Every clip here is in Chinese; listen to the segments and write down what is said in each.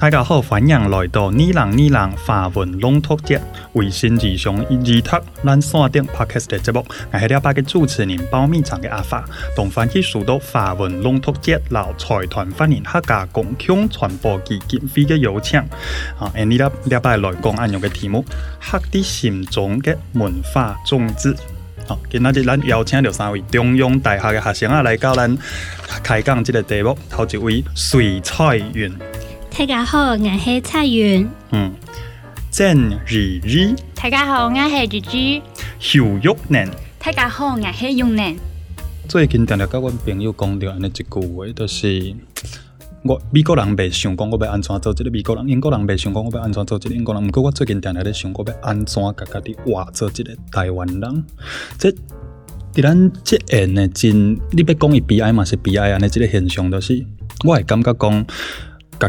大家好，欢迎来到《你人你人》华文龙读节，微信日常日读，咱山顶 podcast 的节目。我是今礼拜嘅主持人包米长的阿发，同翻去数到华文龙读节老财团法人客家共享传播基金会的邀请，啊，今个礼拜来讲安样嘅题目：客的心中的文化种子。好，今仔日咱邀请到三位中央大学的学生啊，来到咱开讲这个题目。头一位，水彩云。大家好，我是蔡云。嗯，郑日日。大家好，我是朱朱。肖玉能。大家好，我是杨能。最近常常跟阮朋友讲到安尼一句话，就是我美国人未想讲我要安怎做一个美国人，英国人未想讲我要安怎做一个英国人。不过我最近常在咧想，我要安怎格家己活做一个台湾人？即在咱即现个真，你要讲伊悲哀嘛是悲哀，安尼即个现象，就是我会感觉讲。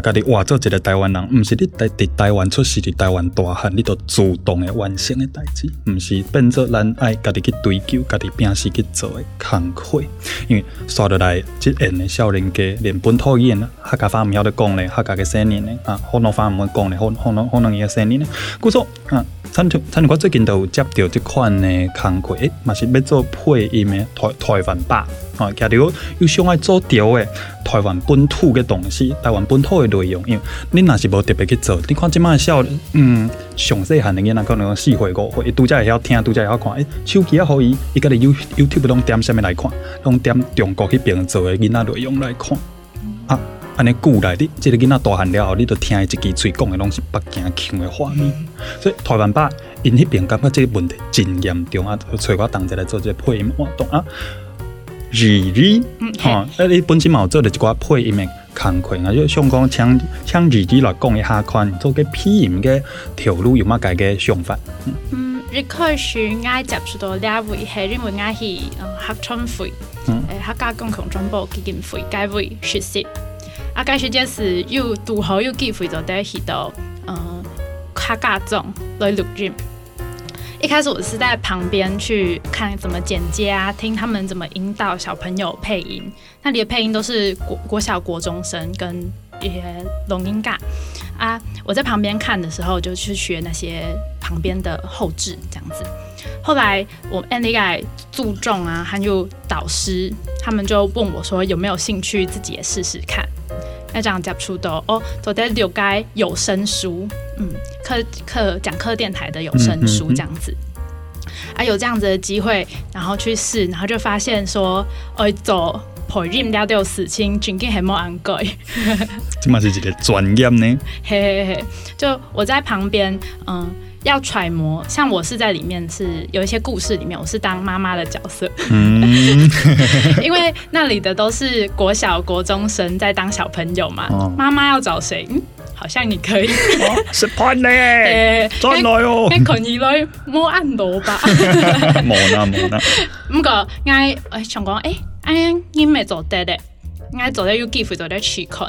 家家己活做一个台湾人，毋是你在伫台湾出世，伫台湾大汉，你都自动诶完成诶代志，毋是变作咱爱家己去追求、家己拼死去做诶工作。因为刷落来，即闲诶少年家连本土语言，客家话唔晓得讲咧，客家嘅声音咧，啊，汉人话毋会讲咧，汉汉汉人嘅声音咧。故说啊，参团参团，我最近都有接到即款的工课，哎，嘛是要做配音的台台湾版。吼，加如又想爱做调诶，台湾本土嘅东西，台湾本土嘅内容，因为恁若是无特别去做。你看即卖年，嗯，上细汉诶囡仔可能四岁五岁，拄则会晓听，拄则会晓看。诶，手机也互伊，伊家己 YouTube 拢点啥物来看，拢点中国迄边做诶囡仔内容来看。啊，安尼古来，你即个囡仔大汉了后，你都听伊一支嘴讲的拢是北京腔的话。所以台湾爸因迄边感觉即个问题真严重啊，找我同齐来做即个配音活动啊。字字，哈！啊，你本身嘛有做着一寡配音的工课，啊，就想讲，请请字字来讲一下看，做个配音嘅条路有嘛家嘅想法？嗯，一开始我接触到两位系因为我是嗯合唱会，嗯，客家共同传播基金会嘅一位实习啊，该时间是又大好又机会就带去到嗯客家中来录音。一开始我是在旁边去看怎么剪接啊，听他们怎么引导小朋友配音。那里的配音都是国国小、国中生跟一些聋音嘎。啊，我在旁边看的时候，就去学那些旁边的后置这样子。后来我 Andy 咖注重啊，还有导师他们就问我说有没有兴趣自己也试试看。爱这样讲出的哦，做在有该有声书，嗯，课课讲课电台的有声书这样子，啊，有这样子的机会，然后去试，然后就发现说，呃，做 p o o 了都有死清 d r i n k i 很莫昂贵，这嘛是一个专业呢？嘿嘿嘿，就我在旁边，嗯。要揣摩，像我是在里面是有一些故事里面，我是当妈妈的角色，因为那里的都是国小国中生在当小朋友嘛。妈妈要找谁？好像你可以。是 叛呢？再来哦！你困伊来摸按头吧。无呐无呐。唔个哎想讲哎哎，你咪做得咧，哎做得要机会做得去看。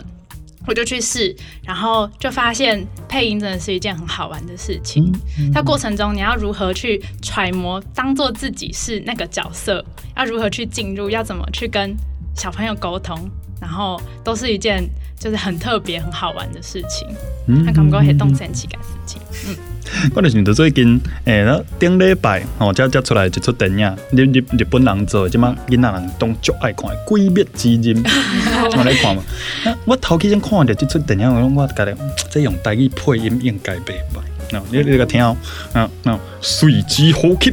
我就去试，然后就发现配音真的是一件很好玩的事情。在过程中，你要如何去揣摩，当做自己是那个角色，要如何去进入，要怎么去跟小朋友沟通，然后都是一件就是很特别、很好玩的事情。嗯。那搞不过些动山起盖事情。嗯。我就是想到最近，哎，了顶礼拜吼，才才出来一出电影，日日日本人做，即摆囡仔人当足爱看《鬼灭之刃》，有 来看嘛？我头几先看到即出电影，我讲我感觉这样台语配音应该袂歹。喏，你你个听哦，喏那水机呼吸，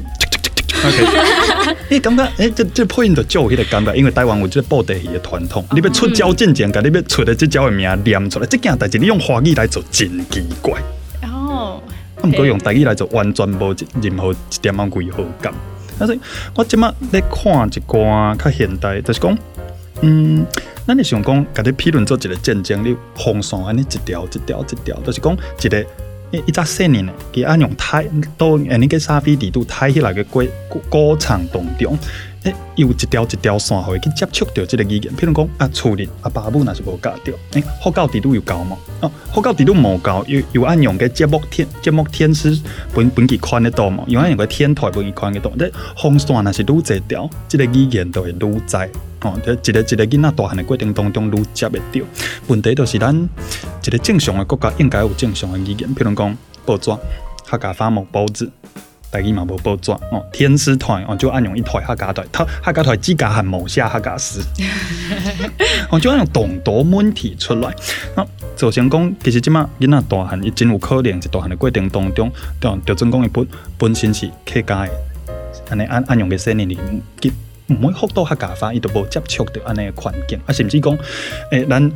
你 感觉欸，这这配音就有迄个感觉，因为台湾有即个宝地戏的传统。你要出招之前，甲你要出的即招的名念出来，即件代志你用华语来做真奇怪哦。毋过用台语来做，完全无任何一点仔违和感。但是，我即马咧看一寡较现代，就是讲，嗯，咱你想讲，甲你评论做一个战争，流，风扇安尼一条一条一条，就是讲一个一一个信年，伊安用太都安尼个咖啡地图太起来个过过场当中。诶、伊有一条一条线，互伊去接触着这个语言。譬如讲，啊，厝里啊，爸母若是无教着，诶，佛教地度有教无？哦，佛教地度无教，又又按用个节目天节目天师本本集看得多嘛，用按用个天台本集看得多，这风扇若是愈侪条，这个语言都会愈在。哦，这一个一个囡仔大汉的过程当中愈接袂着。问题就是咱一个正常诶国家应该有正常诶语言。譬如讲，报纸、客家话无报纸。大家嘛无报装哦，天使团哦，就按用一台黑家带，他黑胶带指甲含毛线黑胶丝，我 就按用动多问题出来。那做成讲，其实即马囡仔大汉，伊真有可能在大汉的过程当中，对，就真空的不本身是客家的，安尼按按用个生理里，每每幅度黑家化，伊都无接触着安尼的环境，啊，甚至讲诶咱。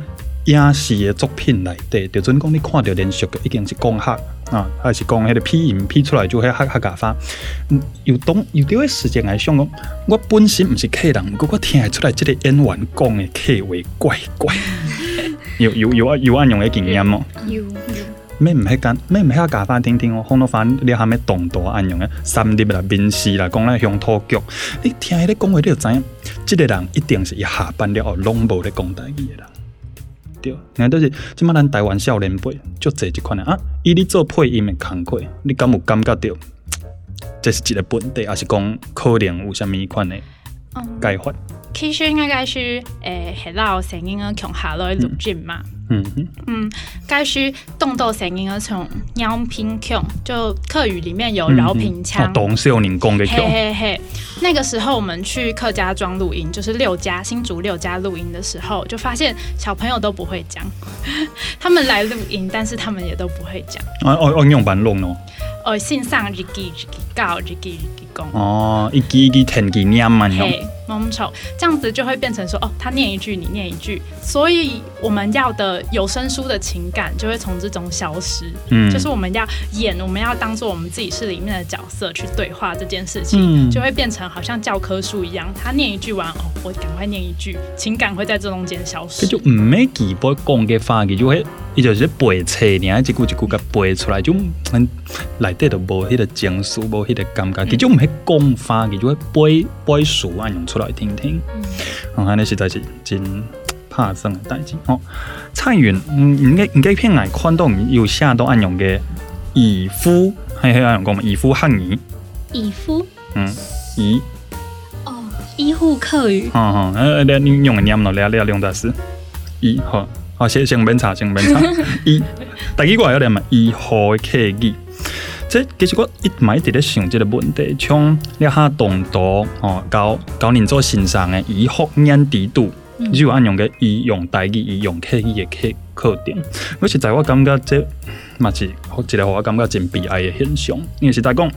影视的作品内底，就准讲你看到连续嘅，已经是讲客啊，还是讲迄个配音 P 出来就迄个客家话。又当又了，时间来想讲，我本身毋是客人，不过我听会出来即个演员讲的客话怪怪，又又又啊又安样嘅经验哦。咩唔许讲，咩唔许讲，客家话听听哦。放到反你喊咩动大安样嘅，三立啦、面试啦，讲来乡土剧，你听迄个讲话你就知影，这个人一定是伊下班了，拢无咧讲台语嘅人。对，然后都是即马咱台湾少年辈足侪即款人啊，伊咧做配音的工作，你敢有感觉到？这是一个本地，还是讲可能有啥物款的解法？其实应该是诶，学到声音啊，从下来录径嘛。嗯哼，嗯，该是动到声音而从绕平腔，就客语里面有饶平腔。懂都是用人工的。嘿嘿嘿，那个时候我们去客家庄录音，就是六家新竹六家录音的时候，就发现小朋友都不会讲，他们来录音，但是他们也都不会讲。哦哦哦，用板弄哦。哦，先上一级一级告，一级一级讲。哦，一级一级听，一级念嘛，你。m o 这样子就会变成说哦，他念一句，你念一句，所以我们要的有声书的情感就会从这种消失。嗯，就是我们要演，我们要当做我们自己是里面的角色去对话这件事情，就会变成好像教科书一样，他念一句完哦，我赶快念一句，情感会在这中间消失。就唔系几多讲嘅话，佢就会伊就是背册，然后一句一句咁背出来，就内底就无迄个情绪，无迄个感觉。佢就唔系讲话，佢就会背背书啊出来听听，我那实在是真怕生代际哦。蔡云，嗯，应该应该偏爱宽到有下到暗用的姨夫，系系暗用讲嘛，姨夫汉语。姨夫，嗯，姨。哦，医护客语。啊啊，你用的念喏，你来两杂字，姨好，好先先边查先边查，姨，大奇怪有点嘛？姨好客气。即其实我一买直咧想即个问题，像了下当当吼，交交人做欣赏的以酷眼低度，就按用个以用代以以用刻意的刻刻点。我现在我感觉即嘛是一个我感觉真悲哀的现象，因为实在讲。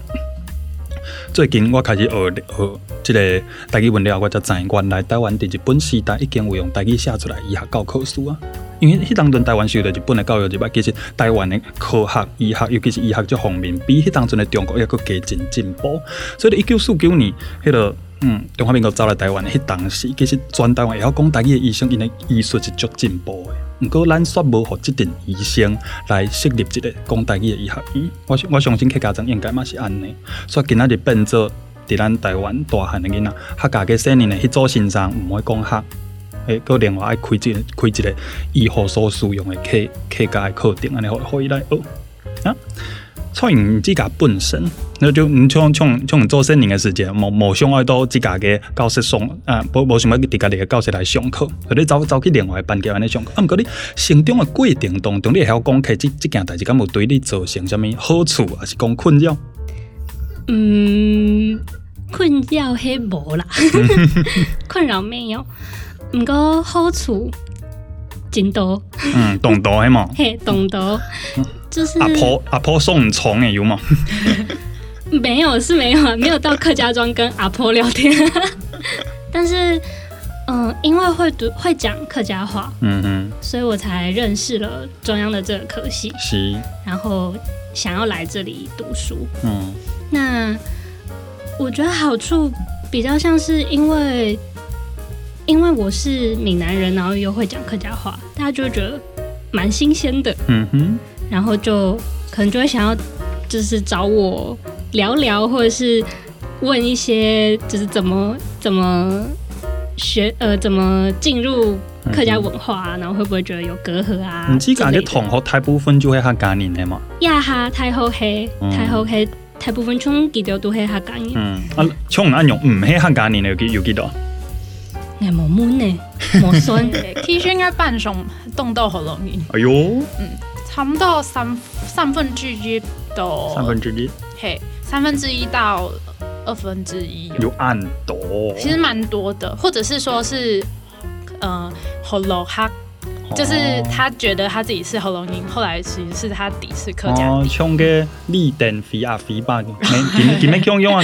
最近我开始学学这个台语文了，我才知原来台湾在日本时代已经有用台语写出来医学教科书啊。因为迄当阵台湾受到日本的教育，就嘛其实台湾的科学、医学，尤其是医学这方面，比迄当阵的中国还佫加进进步。所以一九四九年，迄个嗯，中华人民国走来台湾迄当时，其实全台湾会晓讲台语的医生，因的医术是足进步的。毋过，咱煞无互即阵医生来设立一个讲台语嘅医学院。我我相信客家庄应该嘛是安尼，煞今仔日变做伫咱台湾大汉嘅囡仔，客家嘅少年呢去做先生，唔会讲客，诶，佫另外爱开一开一个医学所使用嘅客客家嘅课程，安尼互互伊来学啊？操，你自己本身，那就唔像像像做生意嘅时间，无无想爱到自家嘅教室上，啊，无无想要自家嘅教室来上课，或者走走去另外嘅班级安尼上课。啊，毋过你成长嘅过程当中，你系有讲起即即件代志，敢有对你造成什么好处，还是讲困扰？嗯，困扰系无啦，困扰没有，毋过好处真多，嗯，多多系嘛？嘿，多多。就是阿婆阿婆送虫哎有吗？没有是没有啊，没有到客家庄跟阿婆聊天。但是嗯，因为会读会讲客家话，嗯嗯，所以我才认识了中央的这个科系。是，然后想要来这里读书。嗯，那我觉得好处比较像是因为因为我是闽南人，然后又会讲客家话，大家就觉得蛮新鲜的。嗯哼。然后就可能就会想要，就是找我聊聊，或者是问一些，就是怎么怎么学，呃，怎么进入客家文化，啊，然后会不会觉得有隔阂啊？你自家啲同学大部分就会客家人的嘛？呀哈，太好黑，太好黑。大部分中记得都系客家人，嗯啊，中那种唔系客家人，有几有几多？哎，冇冇呢，冇算 呢，T 恤应该半胸冻到喉咙易。哎呦，嗯。不多三三分之一到三分之一，嘿，三分之一到二分之一，有暗多，其实蛮多的，或者是说是，嗯，喉咙哈，就是他觉得他自己是喉咙音，后来其实是他第一客家。哦，唱个立等飞啊飞吧，用啊？的行？不行？用喉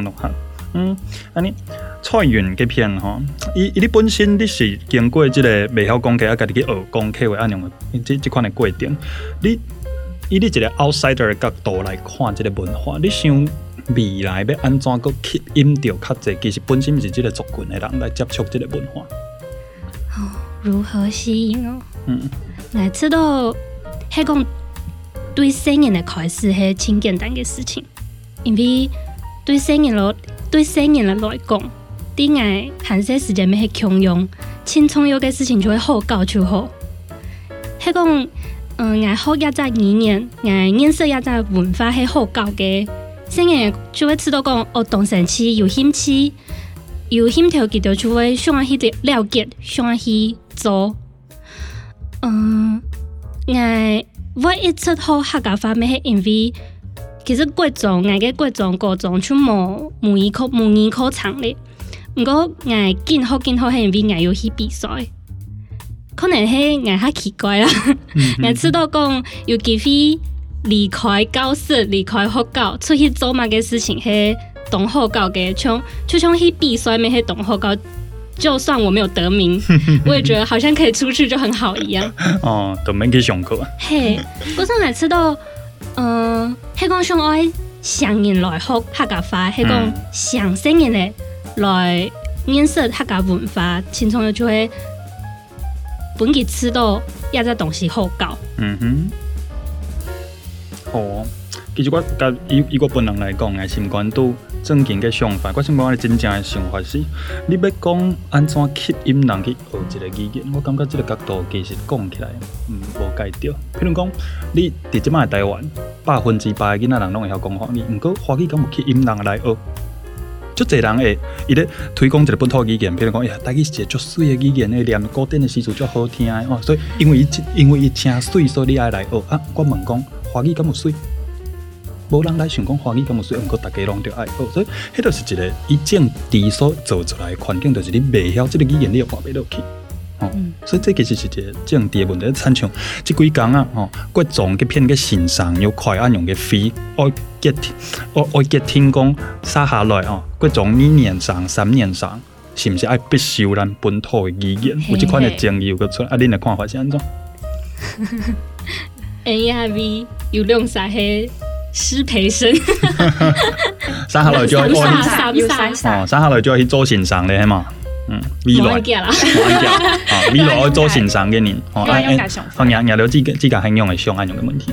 咙行？嗯，那你？蔡园这片吼，伊伊你本身你是经过即个未晓讲开啊，家己去学讲开话安样个？即即款个过程，你以你一个 outsider 的角度来看即个文化，你想未来要安怎佫吸引到较侪？其实本身是即个族群个人来接触即个文化。哦，如何吸引哦？嗯，来知道，迄讲对新人来开始是真简单嘅事情，因为对新人咯，对新人来来讲。顶外，闲时时间咪去穷用，轻松有个事情就会好搞就好。迄个，嗯，爱好个在语言，爱颜色个在文化，系好搞个。先个就会知道讲，哦，东升期、有兴趣，有兴趣件就就会向去了解，向去做。嗯，爱我一出好客家话咪去因为，其实各种，爱个各种各种，出莫母语考母语考场嘞。毋过爱見好見好喺入面捱遊戲比赛，可能係爱较奇怪啦。捱黐到講有机会离开教室、离开学校，出去做乜嘅事情係同学校嘅，像就像去比赛，咪係同学校。就算我没有得名，我也觉得好像可以出去就很好一样。哦，都没係咁上課。嘿，嗰陣時黐到，嗯，黑講上愛上人来學客家話，黑講上新人嚟。来认识客家文化，轻松的就会本起吃到一只东西好搞。嗯哼。哦，其实我甲以以我本人来讲，也是关都正经个想法。我想讲我真正的想法是，你要讲安怎吸引人去学一个语言，我感觉这个角度其实讲起来，嗯，无解掉。譬如讲，你伫即卖台湾，百分之百的囡仔人拢会晓讲华语，毋过华语敢有吸引人来学？足侪人会伊咧推广一个本土语言，比如讲，哎呀，台语是一个足水的语言，诶念古典的诗词足好听诶吼。所以因为伊，因为伊听水，所以你爱来学。啊，我问讲，华语敢有水？无人来想讲华语敢有水，毋过大家拢着爱学。所以迄个是一个伊降低所做出来环境，就是你袂晓即个语言，你又学袂落去。所以这其实是一个政治的问题。参像这几工啊，哦，各种各片个神上，要快按用个飞爱吉天，爱爱吉天公杀下来哦，各种年年上、三年上，是不是爱必修咱本土的语言？有只款的精油，个出，啊，恁的看法是安怎 a I V 有两三个师培生，杀 下来就要做，下来就要去做线上嘞，嘛？嗯，未罗，未来啊，未来给 做您，尚的放羊羊聊自个自个很用的相爱用的问题。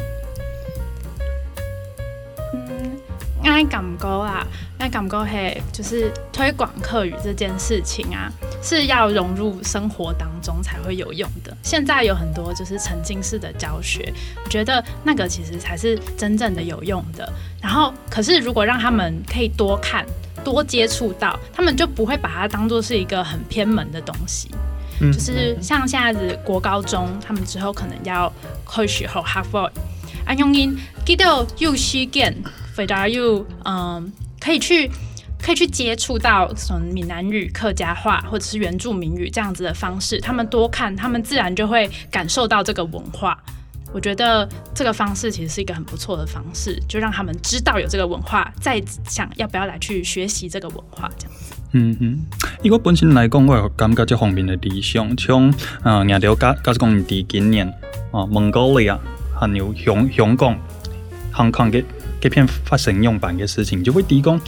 嗯，我讲过啦，那，讲过，嘿，就是推广客语这件事情啊，是要融入生活当中才会有用的。现在有很多就是沉浸式的教学，我觉得那个其实才是真正的有用的。然后，可是如果让他们可以多看。多接触到，他们就不会把它当做是一个很偏门的东西。嗯，就是像现在子国高中，他们之后可能要或许会 y 安用音低 e 又 i n 回答又嗯，可以去可以去接触到什么闽南语、客家话或者是原住民语这样子的方式，他们多看，他们自然就会感受到这个文化。我觉得这个方式其实是一个很不错的方式，就让他们知道有这个文化，再想要不要来去学习这个文化这样嗯哼，我本身来讲，我感觉这方面的理想，像呃，亚洲加加，说讲二今年啊，蒙古里啊，还有香香港、香港嘅。隔片发生用板嘅事情，就会提供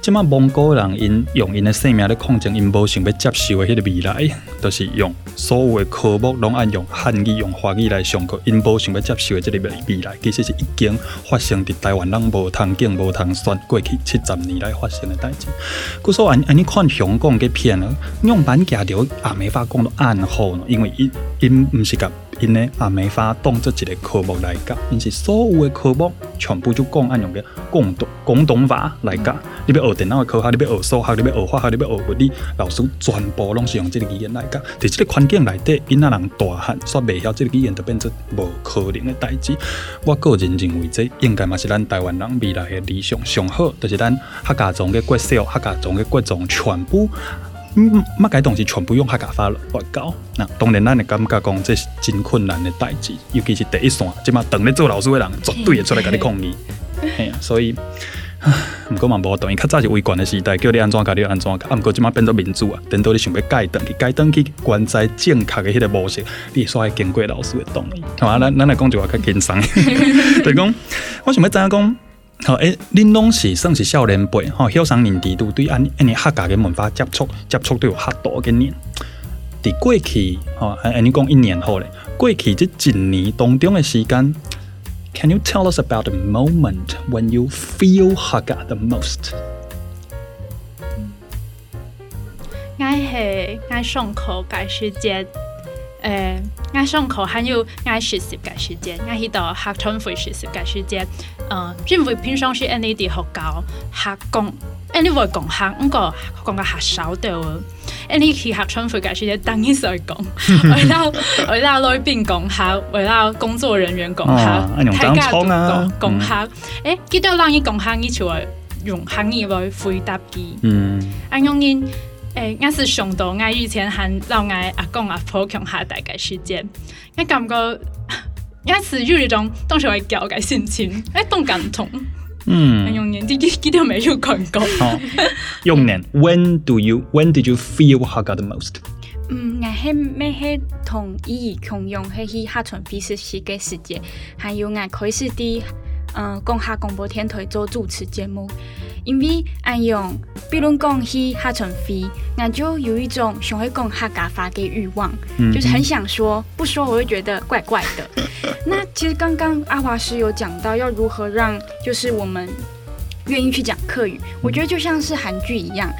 即卖蒙古人因用因嘅性命咧抗争，因无想要接受嘅迄个未来，都是用所有嘅科目拢按用汉语、用华语来上课，因无想要接受嘅这个未未来，其实是已经发生伫台湾人无通见、无通算过去七十年来发生嘅代志。故说，按按你看香港骗片用板加条，也未法讲得安好，因为因因毋是甲。因为也没法当做一个科目来教，因是所有的科目全部就讲按用嘅广东广东话来教。你要学电脑的科学，你要学数学，你要学化学，你要学物理，老师全部拢是用这个语言来教。在这个环境内底，囡仔人大汉，煞未晓这个语言，就变成无可能的代志。我个人认为，这应该嘛是咱台湾人未来嘅理想，上好就是咱客家种的国小、客家种的国中，全部。嗯，乜该东西全部用客家话来搞。那当然，咱会感觉讲这是真困难的代志，尤其是第一线，即马当咧做老师的人绝对会出来跟你抗议。嘿，所以，唔过嘛无同，较早是威权的时代，叫你安怎教你就安怎教。啊，唔过即马变做民主啊，等到你想要改，改登去，改登去，关在正确的迄个模式，你煞会经过老师的同意。好啊，咱咱来讲句话较轻松。就讲，我想要知影讲？好诶，恁拢是算是少年辈，吼，学生年纪都对安安尼客家嘅文化接触接触都有较多嘅念。伫过去，吼，安尼讲一年好咧。过去即一年当中嘅时间，Can you tell us about the moment when you feel 客家 the most？爱系爱上课改时间。誒，我上課還有我學習嘅時間，我喺度學團會學習嘅時間。嗯，因為平常時喺你哋學校學講，喺你會講下，唔過講嘅學少啲喎。喺你去學團會嘅時間，等於再講，為到為到來賓講下，為到工作人員講下，大家講講下。誒，幾多人要講下，你就會用下你來回答佢。嗯，啊，用因。哎，我是上岛，我以前喊老爱阿公阿婆穷下大概时间，我感觉，我是有一种当时会叫嘅心情，哎，动感同。嗯。用年，几几条没有感觉。用年，When do you? When did you feel h a g p y the most? 嗯，我系每系同意穷用，系去下村比视世界时间，还有我开始的，呃，共下广播天台做主持节目。因为俺用，比如讲，他哈成飞，俺就有一种想会讲哈嘎发的欲望，就是很想说，不说我会觉得怪怪的。那其实刚刚阿华师有讲到要如何让，就是我们愿意去讲客语。我觉得就像是韩剧一样，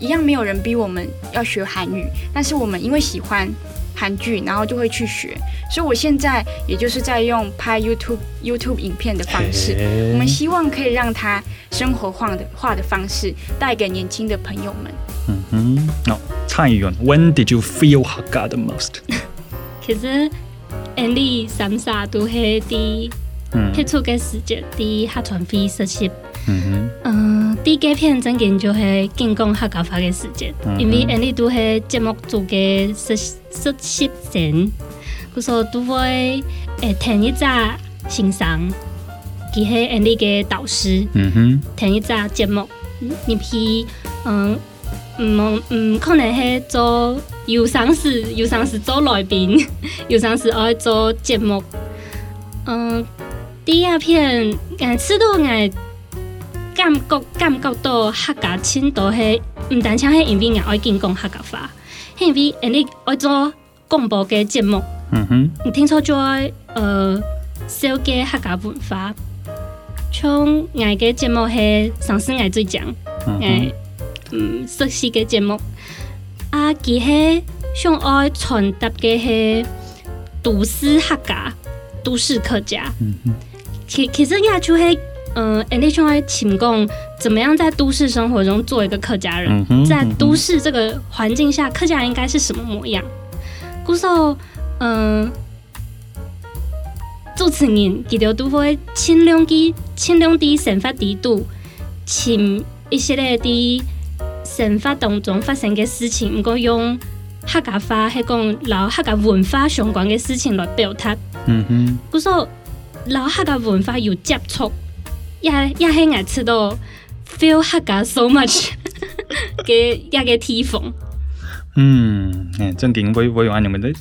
一样没有人逼我们要学韩语，但是我们因为喜欢。韩剧，然后就会去学，所以我现在也就是在用拍 YouTube YouTube 影片的方式，我们希望可以让他生活化的化的方式带给年轻的朋友们。嗯哼，那蔡元 w h e n did you feel h e r t most？其实，安利上沙都是滴，拍出嘅时间一，下传飞实习。嗯哼，嗯，第一片真紧就是进攻客高发的时间，因为安尼都是节目组的实实习生，佫说都会诶填一扎欣赏，佢系安尼嘅导师，嗯哼，填一扎节目，你批，嗯，唔嗯，可能系做有上是有上是做来宾，有上是爱做节目，嗯，第二片爱吃都爱。感觉感觉到客家腔都是，唔单像系因为爱讲客家话。因为，安爱做广播嘅节目，你听错在，呃，小嘅客家文化。从爱嘅节目系，上试爱最讲，爱，嗯，熟悉嘅节目。啊，其实想爱传达嘅系都市客家，都市客家。其其实也出系。嗯，NTY 请供怎么样在都市生活中做一个客家人？在都市这个环境下，客家应该是什么模样？故说，嗯，主持人记得杜播前两机、前两的神发地度，请一系列的神法当中发生嘅事情，唔够用客家话，系讲老客家文化相关嘅事情来表达。嗯哼，故说老客家文化有接触。也也很爱吃到，feel h a p so much，给一个提风。嗯，正经我我用安尼问，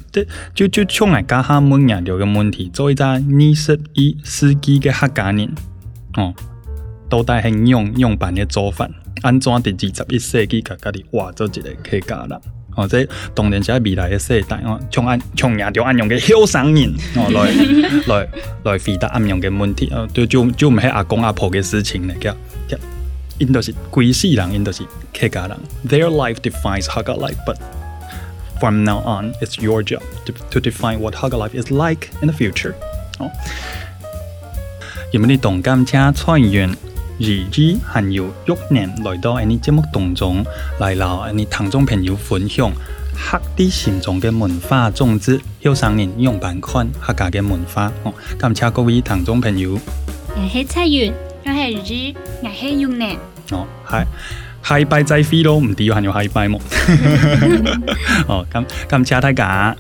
就就上来加下问下这个问题。做一个二十一世纪的客家人，哦，都带很用用笨的做法，安怎伫二十一世纪家家的画做一个客家人？哦，即當然，即未來嘅世代哦，從按從也着按樣嘅後生人哦來來來回答按樣嘅問題哦，就就就唔係阿公阿婆嘅事情嚟嘅，因都是貴世人，因都是客家人。Their life defines Hakka life, but from now on, it's your job to to define what Hakka life is like in the future。哦，有冇啲動感車菜園？而 G 還要逐年來到呢節目當中，嚟留呢聽眾朋友分享客啲禪宗嘅文化種子，後生人用板看客家嘅文化。哦，感謝各位聽眾朋友。我係蔡元，我係 G，我係用年。哦，係。係拜祭飛咯，唔知要行要係拜麼？哦，咁咁請大家。